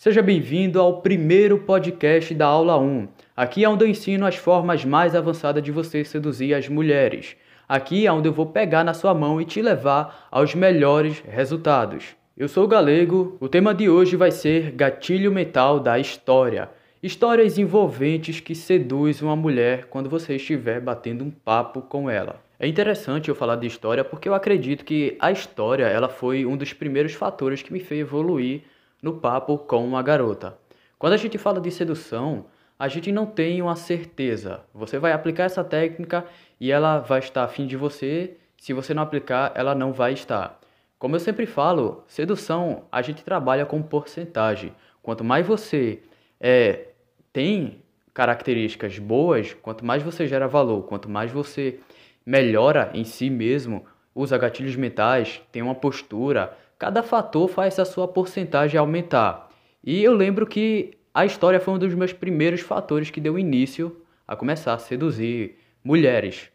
Seja bem-vindo ao primeiro podcast da aula 1. Aqui é onde eu ensino as formas mais avançadas de você seduzir as mulheres. Aqui é onde eu vou pegar na sua mão e te levar aos melhores resultados. Eu sou o Galego. O tema de hoje vai ser gatilho mental da história. Histórias envolventes que seduzem uma mulher quando você estiver batendo um papo com ela. É interessante eu falar de história porque eu acredito que a história ela foi um dos primeiros fatores que me fez evoluir no papo com uma garota. Quando a gente fala de sedução, a gente não tem uma certeza. Você vai aplicar essa técnica e ela vai estar afim de você. Se você não aplicar, ela não vai estar. Como eu sempre falo, sedução a gente trabalha com porcentagem. Quanto mais você é, tem características boas, quanto mais você gera valor, quanto mais você melhora em si mesmo, usa gatilhos mentais, tem uma postura, cada fator faz a sua porcentagem aumentar. E eu lembro que a história foi um dos meus primeiros fatores que deu início a começar a seduzir mulheres.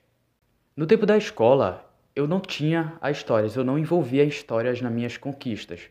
No tempo da escola, eu não tinha as histórias, eu não envolvia histórias nas minhas conquistas.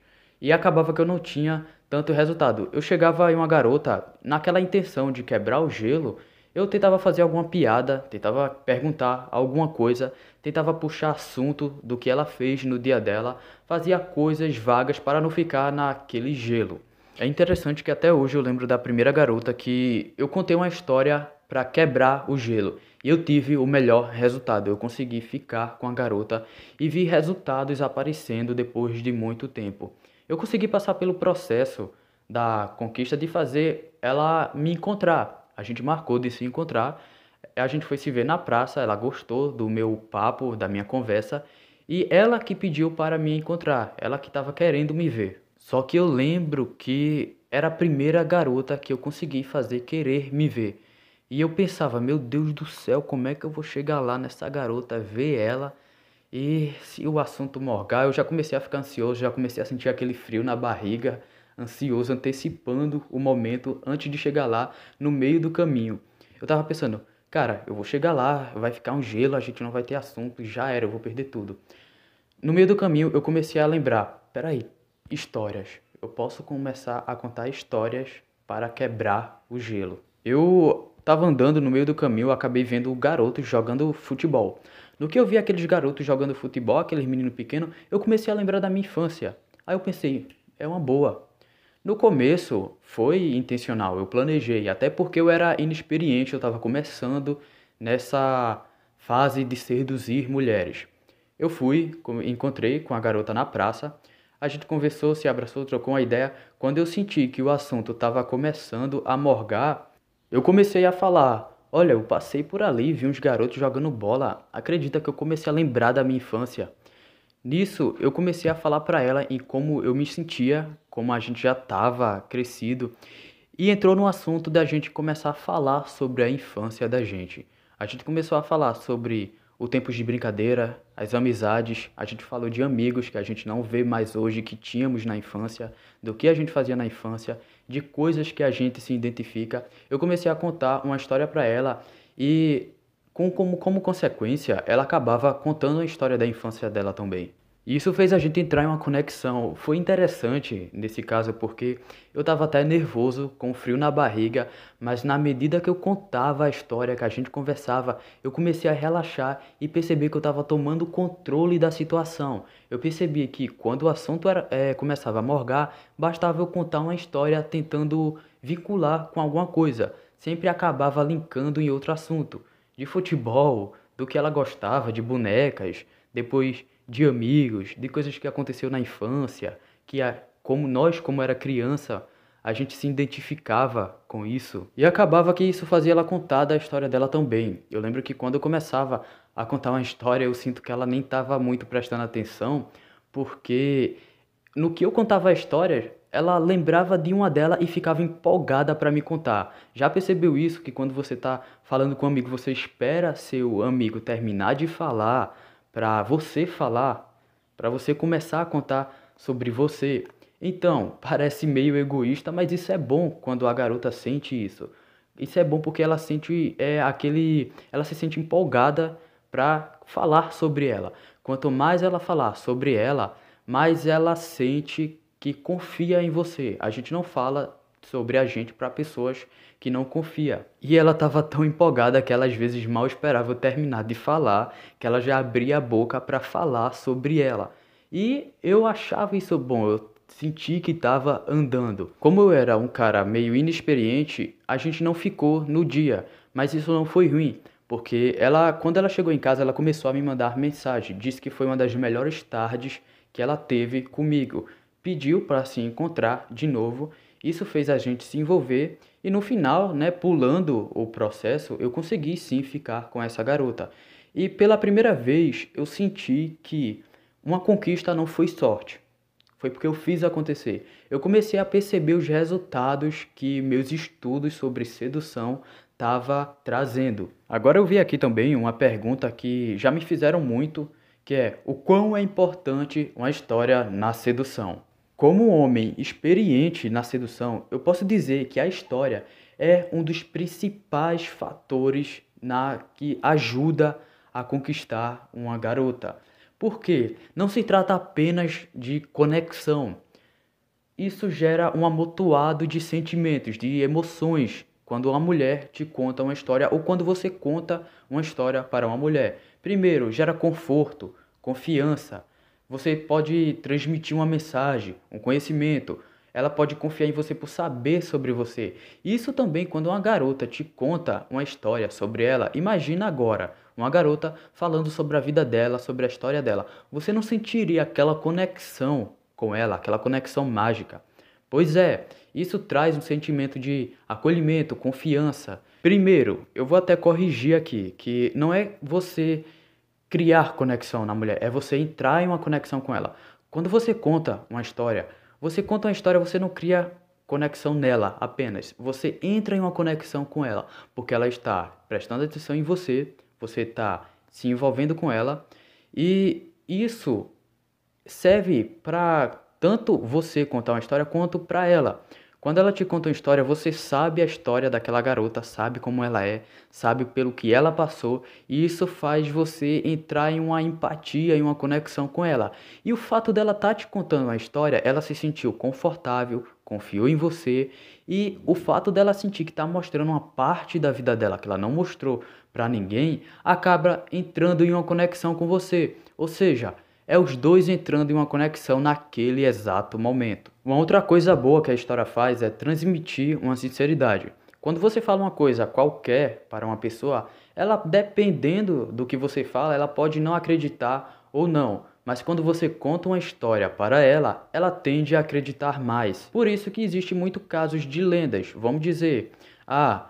E acabava que eu não tinha tanto resultado. Eu chegava em uma garota naquela intenção de quebrar o gelo eu tentava fazer alguma piada, tentava perguntar alguma coisa, tentava puxar assunto do que ela fez no dia dela, fazia coisas vagas para não ficar naquele gelo. É interessante que até hoje eu lembro da primeira garota que eu contei uma história para quebrar o gelo e eu tive o melhor resultado. Eu consegui ficar com a garota e vi resultados aparecendo depois de muito tempo. Eu consegui passar pelo processo da conquista de fazer ela me encontrar, a gente marcou de se encontrar. A gente foi se ver na praça, ela gostou do meu papo, da minha conversa, e ela que pediu para me encontrar, ela que estava querendo me ver. Só que eu lembro que era a primeira garota que eu consegui fazer querer me ver. E eu pensava, meu Deus do céu, como é que eu vou chegar lá nessa garota, ver ela? E se o assunto morgar, eu já comecei a ficar ansioso, já comecei a sentir aquele frio na barriga ansioso, antecipando o momento antes de chegar lá, no meio do caminho. Eu tava pensando, cara, eu vou chegar lá, vai ficar um gelo, a gente não vai ter assunto, já era, eu vou perder tudo. No meio do caminho, eu comecei a lembrar, peraí, histórias. Eu posso começar a contar histórias para quebrar o gelo. Eu tava andando no meio do caminho, acabei vendo garotos jogando futebol. No que eu vi aqueles garotos jogando futebol, aqueles meninos pequenos, eu comecei a lembrar da minha infância. Aí eu pensei, é uma boa. No começo foi intencional, eu planejei, até porque eu era inexperiente, eu estava começando nessa fase de seduzir mulheres. Eu fui, encontrei com a garota na praça, a gente conversou, se abraçou, trocou uma ideia. Quando eu senti que o assunto estava começando a morgar, eu comecei a falar: Olha, eu passei por ali, vi uns garotos jogando bola. Acredita que eu comecei a lembrar da minha infância? Nisso, eu comecei a falar para ela em como eu me sentia, como a gente já estava crescido, e entrou no assunto da gente começar a falar sobre a infância da gente. A gente começou a falar sobre o tempo de brincadeira, as amizades, a gente falou de amigos que a gente não vê mais hoje que tínhamos na infância, do que a gente fazia na infância, de coisas que a gente se identifica. Eu comecei a contar uma história para ela e com, como, como consequência, ela acabava contando a história da infância dela também. E isso fez a gente entrar em uma conexão. Foi interessante nesse caso porque eu estava até nervoso, com frio na barriga, mas na medida que eu contava a história, que a gente conversava, eu comecei a relaxar e percebi que eu estava tomando controle da situação. Eu percebi que quando o assunto era, é, começava a morgar, bastava eu contar uma história tentando vincular com alguma coisa. Sempre acabava linkando em outro assunto de futebol, do que ela gostava, de bonecas, depois de amigos, de coisas que aconteceu na infância, que a, como nós, como era criança, a gente se identificava com isso. E acabava que isso fazia ela contar da história dela também. Eu lembro que quando eu começava a contar uma história, eu sinto que ela nem estava muito prestando atenção, porque no que eu contava a história, ela lembrava de uma dela e ficava empolgada para me contar. Já percebeu isso que quando você está falando com um amigo, você espera seu amigo terminar de falar para você falar, para você começar a contar sobre você. Então, parece meio egoísta, mas isso é bom quando a garota sente isso. Isso é bom porque ela sente é aquele, ela se sente empolgada para falar sobre ela. Quanto mais ela falar sobre ela, mais ela sente que confia em você. A gente não fala sobre a gente para pessoas que não confia. E ela estava tão empolgada que ela às vezes mal esperava eu terminar de falar, que ela já abria a boca para falar sobre ela. E eu achava isso bom, eu senti que estava andando. Como eu era um cara meio inexperiente, a gente não ficou no dia, mas isso não foi ruim. Porque ela, quando ela chegou em casa, ela começou a me mandar mensagem. Disse que foi uma das melhores tardes que ela teve comigo. Pediu para se encontrar de novo. Isso fez a gente se envolver e no final, né, pulando o processo, eu consegui sim ficar com essa garota. E pela primeira vez eu senti que uma conquista não foi sorte. Foi porque eu fiz acontecer. Eu comecei a perceber os resultados que meus estudos sobre sedução estava trazendo. Agora eu vi aqui também uma pergunta que já me fizeram muito, que é o quão é importante uma história na sedução. Como homem experiente na sedução, eu posso dizer que a história é um dos principais fatores na que ajuda a conquistar uma garota. Porque não se trata apenas de conexão. Isso gera um amontoado de sentimentos, de emoções, quando uma mulher te conta uma história ou quando você conta uma história para uma mulher. Primeiro, gera conforto, confiança. Você pode transmitir uma mensagem, um conhecimento. Ela pode confiar em você por saber sobre você. Isso também quando uma garota te conta uma história sobre ela. Imagina agora uma garota falando sobre a vida dela, sobre a história dela. Você não sentiria aquela conexão com ela, aquela conexão mágica. Pois é, isso traz um sentimento de acolhimento, confiança. Primeiro, eu vou até corrigir aqui que não é você criar conexão na mulher, é você entrar em uma conexão com ela. Quando você conta uma história, você conta uma história, você não cria conexão nela apenas. Você entra em uma conexão com ela, porque ela está prestando atenção em você, você está se envolvendo com ela, e isso serve para tanto você contar uma história quanto para ela. Quando ela te conta uma história, você sabe a história daquela garota, sabe como ela é, sabe pelo que ela passou, e isso faz você entrar em uma empatia, em uma conexão com ela. E o fato dela estar tá te contando uma história, ela se sentiu confortável, confiou em você, e o fato dela sentir que está mostrando uma parte da vida dela que ela não mostrou para ninguém, acaba entrando em uma conexão com você. Ou seja, é os dois entrando em uma conexão naquele exato momento. Uma outra coisa boa que a história faz é transmitir uma sinceridade. Quando você fala uma coisa qualquer para uma pessoa, ela dependendo do que você fala, ela pode não acreditar ou não. Mas quando você conta uma história para ela, ela tende a acreditar mais. Por isso que existe muito casos de lendas. Vamos dizer, ah,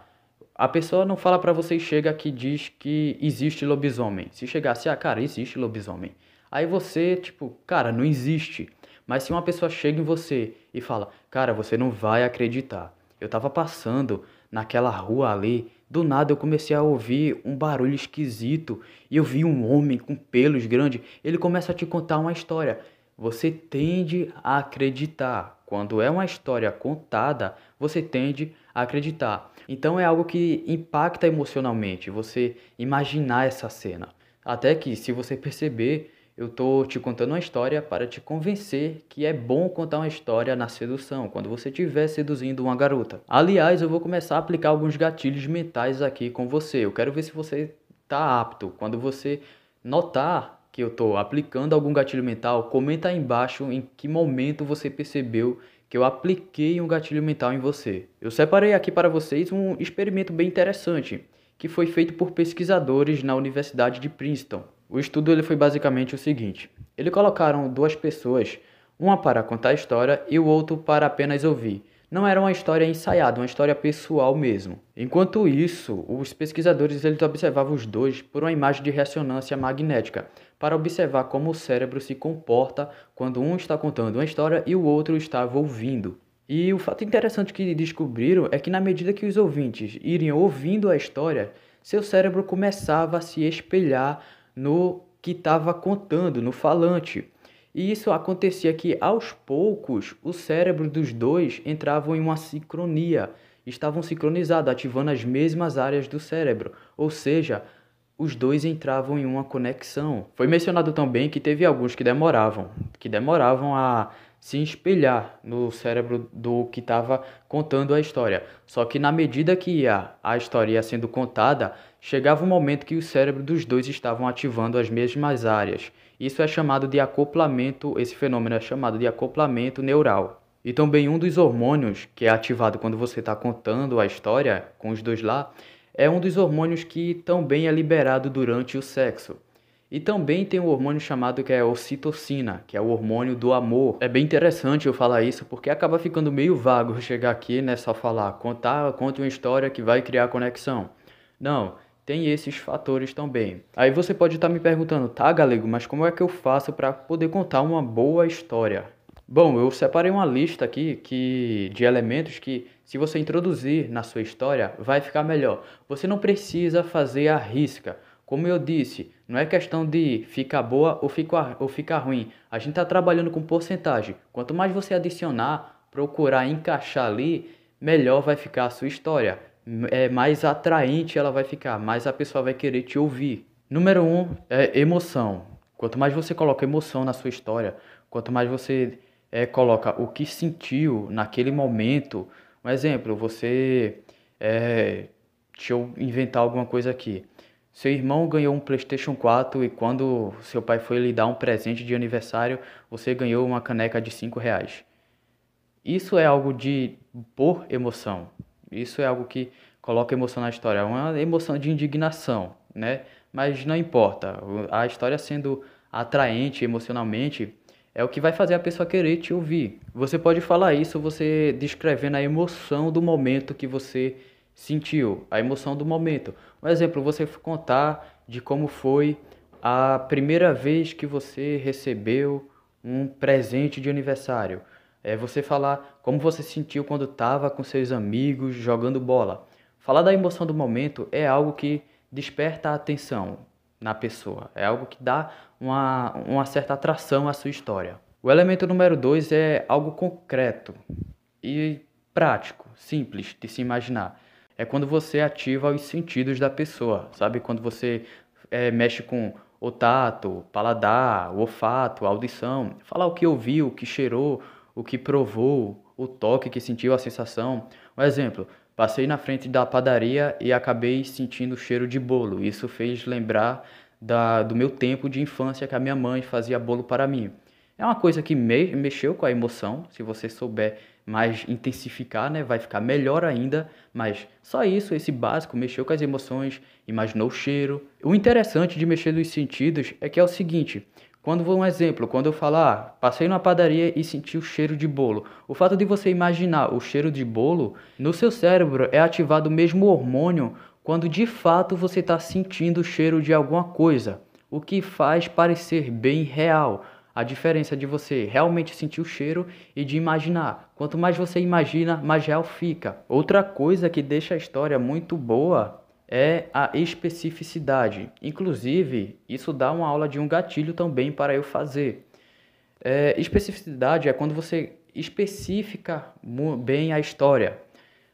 a pessoa não fala para você e chega que diz que existe lobisomem. Se chegasse, ah, cara, existe lobisomem. Aí você, tipo, cara, não existe. Mas se uma pessoa chega em você e fala, cara, você não vai acreditar. Eu tava passando naquela rua ali, do nada eu comecei a ouvir um barulho esquisito e eu vi um homem com pelos grandes. Ele começa a te contar uma história. Você tende a acreditar. Quando é uma história contada, você tende a acreditar. Então é algo que impacta emocionalmente, você imaginar essa cena. Até que, se você perceber, eu tô te contando uma história para te convencer que é bom contar uma história na sedução, quando você estiver seduzindo uma garota. Aliás, eu vou começar a aplicar alguns gatilhos mentais aqui com você. Eu quero ver se você tá apto. Quando você notar que eu tô aplicando algum gatilho mental, comenta aí embaixo em que momento você percebeu que eu apliquei um gatilho mental em você. Eu separei aqui para vocês um experimento bem interessante que foi feito por pesquisadores na Universidade de Princeton. O estudo ele foi basicamente o seguinte: eles colocaram duas pessoas, uma para contar a história e o outro para apenas ouvir. Não era uma história ensaiada, uma história pessoal mesmo. Enquanto isso, os pesquisadores eles observavam os dois por uma imagem de ressonância magnética, para observar como o cérebro se comporta quando um está contando uma história e o outro estava ouvindo. E o fato interessante que descobriram é que na medida que os ouvintes iriam ouvindo a história, seu cérebro começava a se espelhar no que estava contando, no falante. E isso acontecia que aos poucos o cérebro dos dois entravam em uma sincronia, estavam sincronizados, ativando as mesmas áreas do cérebro, ou seja, os dois entravam em uma conexão. Foi mencionado também que teve alguns que demoravam, que demoravam a se espelhar no cérebro do que estava contando a história. Só que na medida que ia, a história ia sendo contada, chegava um momento que o cérebro dos dois estavam ativando as mesmas áreas. Isso é chamado de acoplamento, esse fenômeno é chamado de acoplamento neural. E também um dos hormônios que é ativado quando você está contando a história com os dois lá, é um dos hormônios que também é liberado durante o sexo. E também tem um hormônio chamado que é ocitocina, que é o hormônio do amor. É bem interessante eu falar isso porque acaba ficando meio vago chegar aqui, né, só falar, contar, conte uma história que vai criar conexão. Não, tem esses fatores também. Aí você pode estar tá me perguntando, tá, galego, mas como é que eu faço para poder contar uma boa história? Bom, eu separei uma lista aqui que, de elementos que, se você introduzir na sua história, vai ficar melhor. Você não precisa fazer a risca. Como eu disse, não é questão de ficar boa ou ficar, ou ficar ruim. A gente está trabalhando com porcentagem. Quanto mais você adicionar, procurar encaixar ali, melhor vai ficar a sua história. É mais atraente ela vai ficar, mais a pessoa vai querer te ouvir. Número um é emoção. Quanto mais você coloca emoção na sua história, quanto mais você é, coloca o que sentiu naquele momento. Um exemplo, você. É, deixa eu inventar alguma coisa aqui. Seu irmão ganhou um PlayStation 4 e quando seu pai foi lhe dar um presente de aniversário, você ganhou uma caneca de 5 reais. Isso é algo de por emoção. Isso é algo que coloca emoção na história. É uma emoção de indignação, né? Mas não importa. A história sendo atraente emocionalmente é o que vai fazer a pessoa querer te ouvir. Você pode falar isso você descrevendo a emoção do momento que você sentiu, a emoção do momento. Um exemplo, você contar de como foi a primeira vez que você recebeu um presente de aniversário. É você falar como você sentiu quando estava com seus amigos jogando bola. Falar da emoção do momento é algo que desperta a atenção na pessoa, é algo que dá uma, uma certa atração à sua história. O elemento número dois é algo concreto e prático, simples de se imaginar é quando você ativa os sentidos da pessoa, sabe? Quando você é, mexe com o tato, paladar, o olfato, a audição, falar o que ouviu, o que cheirou, o que provou, o toque que sentiu, a sensação. Um exemplo, passei na frente da padaria e acabei sentindo o cheiro de bolo. Isso fez lembrar da, do meu tempo de infância que a minha mãe fazia bolo para mim. É uma coisa que me, mexeu com a emoção, se você souber mais intensificar, né, vai ficar melhor ainda, mas só isso, esse básico, mexeu com as emoções, imaginou o cheiro. O interessante de mexer nos sentidos é que é o seguinte, quando um exemplo, quando eu falar, ah, passei numa padaria e senti o cheiro de bolo. O fato de você imaginar o cheiro de bolo, no seu cérebro é ativado o mesmo hormônio quando de fato você está sentindo o cheiro de alguma coisa, o que faz parecer bem real. A diferença de você realmente sentir o cheiro e de imaginar. Quanto mais você imagina, mais real fica. Outra coisa que deixa a história muito boa é a especificidade. Inclusive, isso dá uma aula de um gatilho também para eu fazer. É, especificidade é quando você especifica bem a história.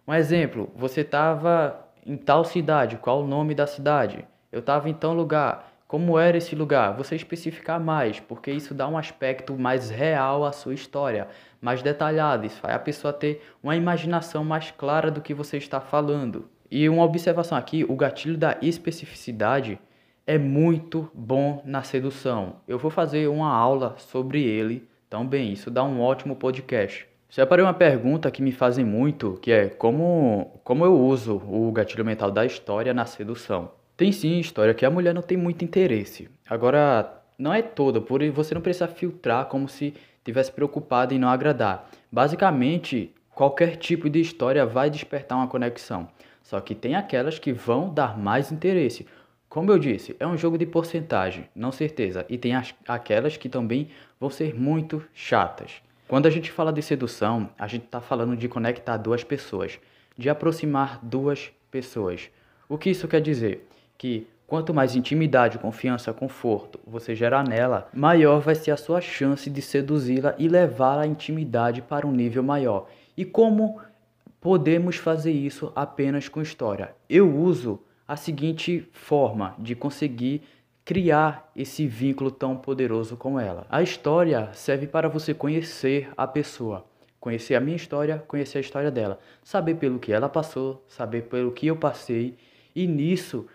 Um exemplo, você estava em tal cidade, qual o nome da cidade? Eu estava em tal lugar. Como era esse lugar? Você especificar mais, porque isso dá um aspecto mais real à sua história, mais detalhado. Isso faz a pessoa ter uma imaginação mais clara do que você está falando. E uma observação aqui: o gatilho da especificidade é muito bom na sedução. Eu vou fazer uma aula sobre ele também. Isso dá um ótimo podcast. Separei uma pergunta que me fazem muito, que é como, como eu uso o gatilho mental da história na sedução. Tem sim história que a mulher não tem muito interesse. Agora, não é toda, por você não precisa filtrar como se tivesse preocupado em não agradar. Basicamente, qualquer tipo de história vai despertar uma conexão. Só que tem aquelas que vão dar mais interesse. Como eu disse, é um jogo de porcentagem, não certeza. E tem as, aquelas que também vão ser muito chatas. Quando a gente fala de sedução, a gente está falando de conectar duas pessoas, de aproximar duas pessoas. O que isso quer dizer? Que quanto mais intimidade, confiança, conforto você gerar nela, maior vai ser a sua chance de seduzi-la e levar a intimidade para um nível maior. E como podemos fazer isso apenas com história? Eu uso a seguinte forma de conseguir criar esse vínculo tão poderoso com ela. A história serve para você conhecer a pessoa, conhecer a minha história, conhecer a história dela, saber pelo que ela passou, saber pelo que eu passei e nisso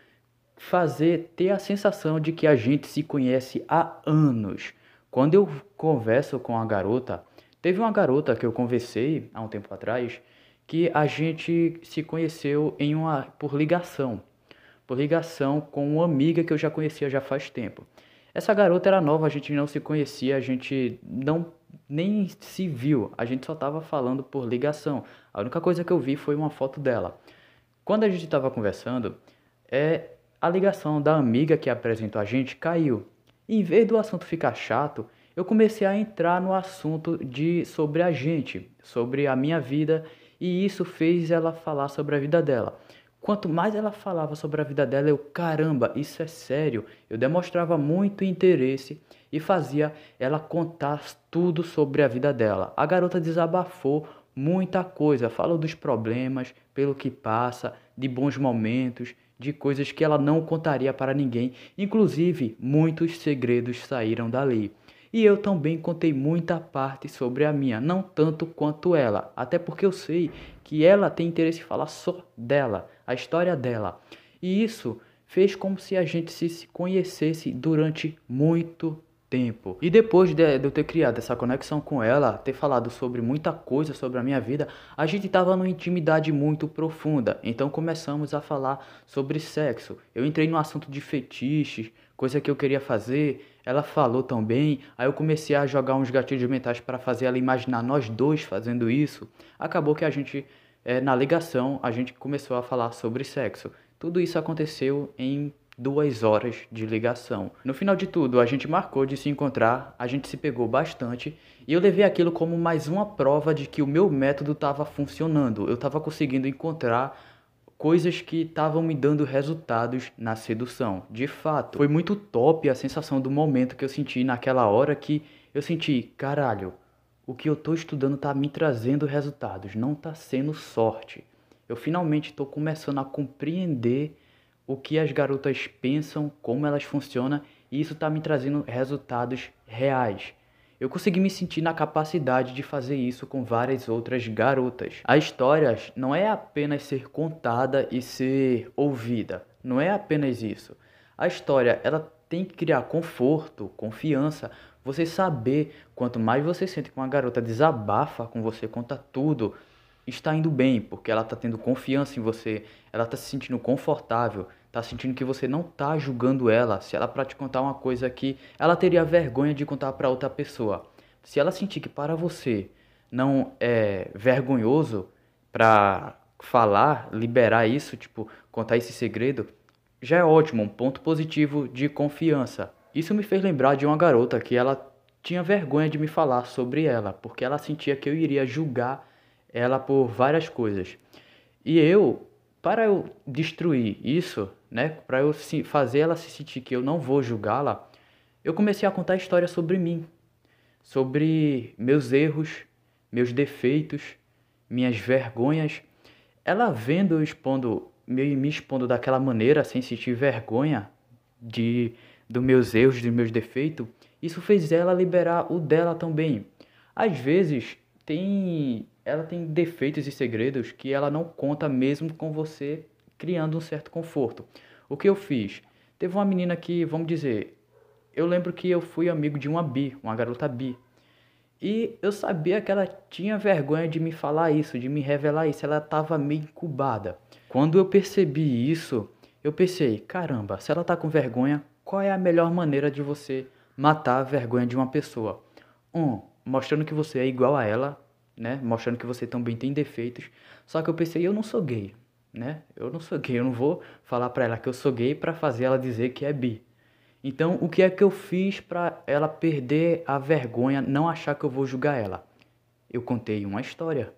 fazer ter a sensação de que a gente se conhece há anos. Quando eu converso com a garota, teve uma garota que eu conversei há um tempo atrás que a gente se conheceu em uma por ligação, por ligação com uma amiga que eu já conhecia já faz tempo. Essa garota era nova, a gente não se conhecia, a gente não nem se viu, a gente só estava falando por ligação. A única coisa que eu vi foi uma foto dela. Quando a gente estava conversando, é a ligação da amiga que apresentou a gente caiu. E em vez do assunto ficar chato, eu comecei a entrar no assunto de sobre a gente, sobre a minha vida e isso fez ela falar sobre a vida dela. Quanto mais ela falava sobre a vida dela, eu, caramba, isso é sério. Eu demonstrava muito interesse e fazia ela contar tudo sobre a vida dela. A garota desabafou muita coisa, falou dos problemas, pelo que passa, de bons momentos, de coisas que ela não contaria para ninguém. Inclusive, muitos segredos saíram dali. E eu também contei muita parte sobre a minha, não tanto quanto ela, até porque eu sei que ela tem interesse em falar só dela, a história dela. E isso fez como se a gente se conhecesse durante muito tempo. E depois de, de eu ter criado essa conexão com ela, ter falado sobre muita coisa sobre a minha vida, a gente estava numa intimidade muito profunda. Então começamos a falar sobre sexo. Eu entrei no assunto de fetiches, coisa que eu queria fazer. Ela falou também, aí eu comecei a jogar uns gatilhos mentais para fazer ela imaginar nós dois fazendo isso. Acabou que a gente, é, na ligação, a gente começou a falar sobre sexo. Tudo isso aconteceu em duas horas de ligação. No final de tudo, a gente marcou de se encontrar, a gente se pegou bastante e eu levei aquilo como mais uma prova de que o meu método estava funcionando. Eu estava conseguindo encontrar coisas que estavam me dando resultados na sedução. De fato, foi muito top a sensação do momento que eu senti naquela hora que eu senti, caralho, o que eu estou estudando está me trazendo resultados, não está sendo sorte. Eu finalmente estou começando a compreender o que as garotas pensam, como elas funcionam, e isso está me trazendo resultados reais. Eu consegui me sentir na capacidade de fazer isso com várias outras garotas. A história não é apenas ser contada e ser ouvida, não é apenas isso. A história, ela tem que criar conforto, confiança, você saber quanto mais você sente que uma garota desabafa com você, conta tudo, está indo bem, porque ela está tendo confiança em você, ela está se sentindo confortável, está sentindo que você não está julgando ela. Se ela para te contar uma coisa que ela teria vergonha de contar para outra pessoa, se ela sentir que para você não é vergonhoso para falar, liberar isso, tipo, contar esse segredo, já é ótimo, um ponto positivo de confiança. Isso me fez lembrar de uma garota que ela tinha vergonha de me falar sobre ela, porque ela sentia que eu iria julgar ela por várias coisas. E eu, para eu destruir isso, né, para eu fazer ela se sentir que eu não vou julgá-la, eu comecei a contar histórias sobre mim, sobre meus erros, meus defeitos, minhas vergonhas. Ela vendo eu expondo, me, expondo daquela maneira, sem sentir vergonha de dos meus erros, dos meus defeitos, isso fez ela liberar o dela também. Às vezes tem ela tem defeitos e segredos que ela não conta mesmo com você criando um certo conforto. O que eu fiz? Teve uma menina que, vamos dizer, eu lembro que eu fui amigo de uma bi, uma garota bi. E eu sabia que ela tinha vergonha de me falar isso, de me revelar isso, ela estava meio incubada. Quando eu percebi isso, eu pensei, caramba, se ela está com vergonha, qual é a melhor maneira de você matar a vergonha de uma pessoa? Um, mostrando que você é igual a ela, né? Mostrando que você também tem defeitos. Só que eu pensei, eu não sou gay, né? Eu não sou gay, eu não vou falar para ela que eu sou gay para fazer ela dizer que é bi. Então, o que é que eu fiz para ela perder a vergonha, não achar que eu vou julgar ela? Eu contei uma história.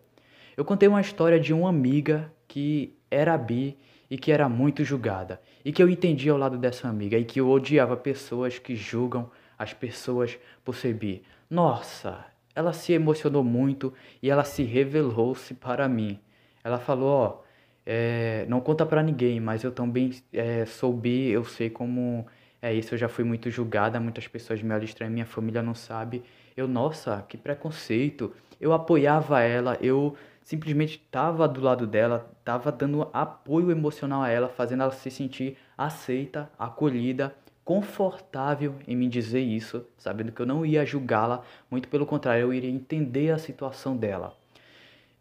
Eu contei uma história de uma amiga que era bi e que era muito julgada, e que eu entendi ao lado dessa amiga e que eu odiava pessoas que julgam as pessoas por ser bi. Nossa, ela se emocionou muito e ela se revelou-se para mim. Ela falou, ó, é, não conta para ninguém, mas eu também é, sou bi, eu sei como É isso, eu já fui muito julgada, muitas pessoas me olham estranho, minha família não sabe. Eu, nossa, que preconceito. Eu apoiava ela, eu simplesmente estava do lado dela, estava dando apoio emocional a ela, fazendo ela se sentir aceita, acolhida, confortável em me dizer isso, sabendo que eu não ia julgá-la, muito pelo contrário, eu iria entender a situação dela.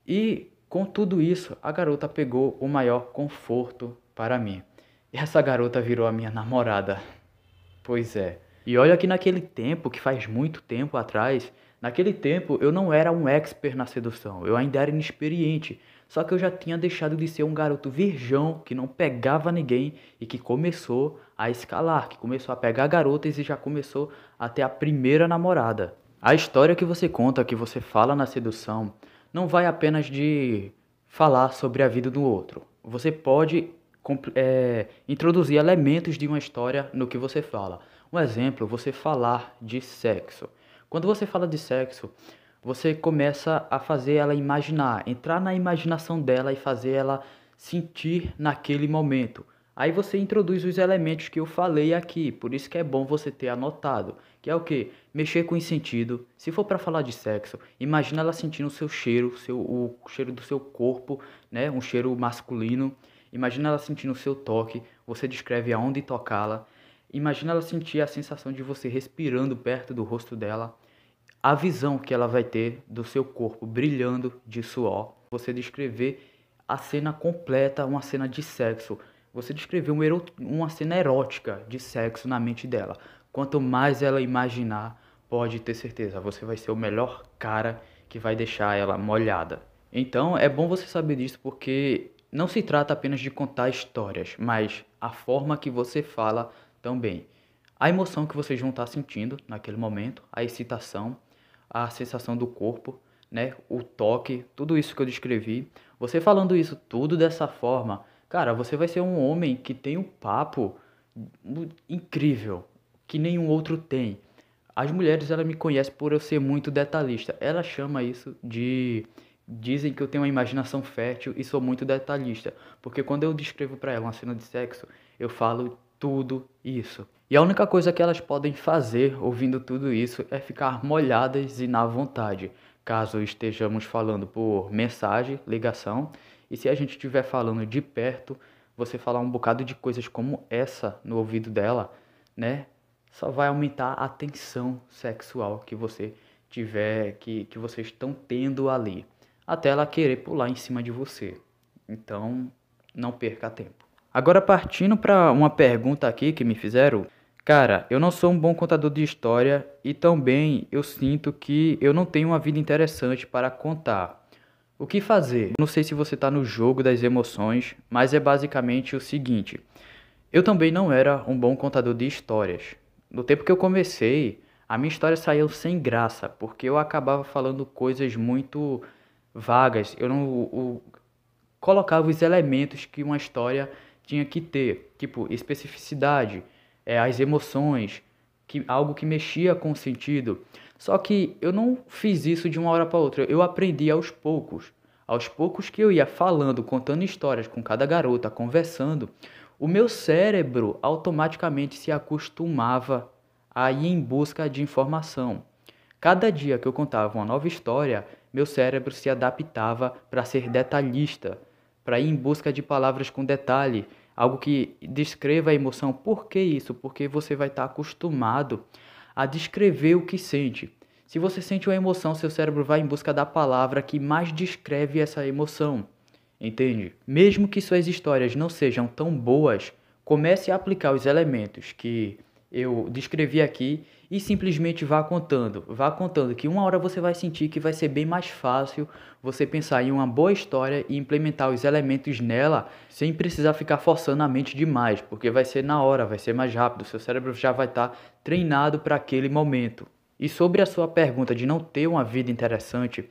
E com tudo isso, a garota pegou o maior conforto para mim. E essa garota virou a minha namorada. Pois é. E olha que naquele tempo, que faz muito tempo atrás, naquele tempo eu não era um expert na sedução, eu ainda era inexperiente. Só que eu já tinha deixado de ser um garoto virgão que não pegava ninguém e que começou a escalar, que começou a pegar garotas e já começou a ter a primeira namorada. A história que você conta, que você fala na sedução, não vai apenas de falar sobre a vida do outro. Você pode é, introduzir elementos de uma história no que você fala. Um exemplo, você falar de sexo. Quando você fala de sexo, você começa a fazer ela imaginar, entrar na imaginação dela e fazer ela sentir naquele momento. Aí você introduz os elementos que eu falei aqui, por isso que é bom você ter anotado, que é o que? Mexer com o sentido. Se for para falar de sexo, imagina ela sentindo o seu cheiro, seu, o cheiro do seu corpo, né? Um cheiro masculino. Imagina ela sentindo o seu toque, você descreve aonde tocá-la. Imagina ela sentir a sensação de você respirando perto do rosto dela. A visão que ela vai ter do seu corpo brilhando de suor. Você descrever a cena completa, uma cena de sexo. Você descrever um uma cena erótica de sexo na mente dela. Quanto mais ela imaginar, pode ter certeza, você vai ser o melhor cara que vai deixar ela molhada. Então é bom você saber disso porque não se trata apenas de contar histórias, mas a forma que você fala também. A emoção que vocês vão estar sentindo naquele momento, a excitação, a sensação do corpo, né, o toque, tudo isso que eu descrevi. Você falando isso tudo dessa forma, cara, você vai ser um homem que tem um papo incrível, que nenhum outro tem. As mulheres, ela me conhecem por eu ser muito detalhista. Ela chama isso de Dizem que eu tenho uma imaginação fértil e sou muito detalhista, porque quando eu descrevo para ela uma cena de sexo, eu falo tudo isso. E a única coisa que elas podem fazer ouvindo tudo isso é ficar molhadas e na vontade, caso estejamos falando por mensagem, ligação, e se a gente estiver falando de perto, você falar um bocado de coisas como essa no ouvido dela, né? Só vai aumentar a tensão sexual que você tiver, que, que vocês estão tendo ali até ela querer pular em cima de você. Então, não perca tempo. Agora partindo para uma pergunta aqui que me fizeram, cara, eu não sou um bom contador de história e também eu sinto que eu não tenho uma vida interessante para contar. O que fazer? Não sei se você está no jogo das emoções, mas é basicamente o seguinte: eu também não era um bom contador de histórias. No tempo que eu comecei, a minha história saiu sem graça, porque eu acabava falando coisas muito vagas, eu não colocava os elementos que uma história tinha que ter, tipo especificidade, é, as emoções, que, algo que mexia com o sentido. Só que eu não fiz isso de uma hora para outra, eu aprendi aos poucos. Aos poucos que eu ia falando, contando histórias com cada garota, conversando, o meu cérebro automaticamente se acostumava a ir em busca de informação. Cada dia que eu contava uma nova história, meu cérebro se adaptava para ser detalhista, para ir em busca de palavras com detalhe, algo que descreva a emoção. Por que isso? Porque você vai estar acostumado a descrever o que sente. Se você sente uma emoção, seu cérebro vai em busca da palavra que mais descreve essa emoção. Entende? Mesmo que suas histórias não sejam tão boas, comece a aplicar os elementos que eu descrevi aqui e simplesmente vá contando, vá contando que uma hora você vai sentir que vai ser bem mais fácil você pensar em uma boa história e implementar os elementos nela sem precisar ficar forçando a mente demais, porque vai ser na hora, vai ser mais rápido, seu cérebro já vai estar tá treinado para aquele momento. E sobre a sua pergunta de não ter uma vida interessante,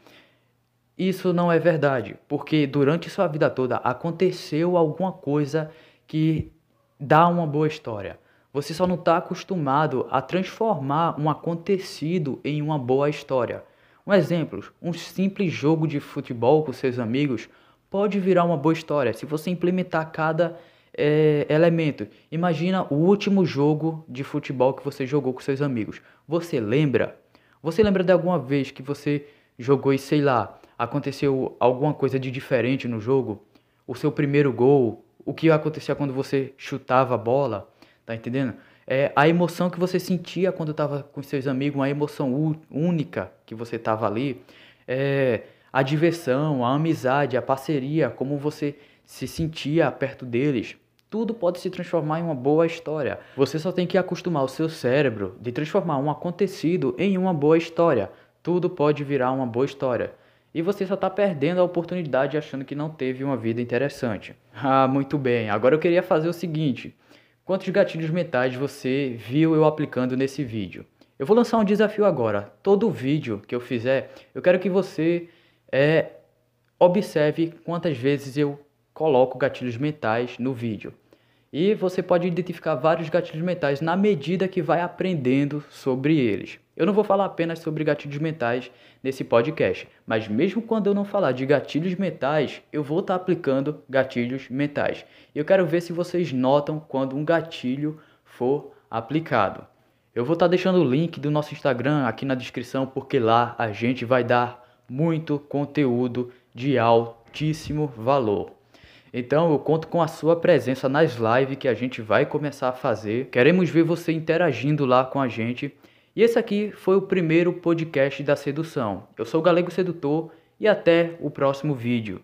isso não é verdade, porque durante sua vida toda aconteceu alguma coisa que dá uma boa história. Você só não está acostumado a transformar um acontecido em uma boa história. Um exemplo, um simples jogo de futebol com seus amigos pode virar uma boa história se você implementar cada é, elemento. Imagina o último jogo de futebol que você jogou com seus amigos. Você lembra? Você lembra de alguma vez que você jogou e sei lá, aconteceu alguma coisa de diferente no jogo? O seu primeiro gol, o que acontecia quando você chutava a bola, tá entendendo? É, a emoção que você sentia quando estava com seus amigos, uma emoção única que você estava ali, é, a diversão, a amizade, a parceria, como você se sentia perto deles, tudo pode se transformar em uma boa história. Você só tem que acostumar o seu cérebro de transformar um acontecido em uma boa história. Tudo pode virar uma boa história. E você só está perdendo a oportunidade achando que não teve uma vida interessante. Ah, muito bem. Agora eu queria fazer o seguinte: quantos gatilhos mentais você viu eu aplicando nesse vídeo? Eu vou lançar um desafio agora. Todo vídeo que eu fizer, eu quero que você é, observe quantas vezes eu coloco gatilhos mentais no vídeo. E você pode identificar vários gatilhos mentais na medida que vai aprendendo sobre eles. Eu não vou falar apenas sobre gatilhos mentais nesse podcast, mas mesmo quando eu não falar de gatilhos mentais, eu vou estar aplicando gatilhos mentais. Eu quero ver se vocês notam quando um gatilho for aplicado. Eu vou estar deixando o link do nosso Instagram aqui na descrição, porque lá a gente vai dar muito conteúdo de altíssimo valor. Então eu conto com a sua presença nas lives que a gente vai começar a fazer. Queremos ver você interagindo lá com a gente. E esse aqui foi o primeiro podcast da sedução. Eu sou o Galego Sedutor e até o próximo vídeo.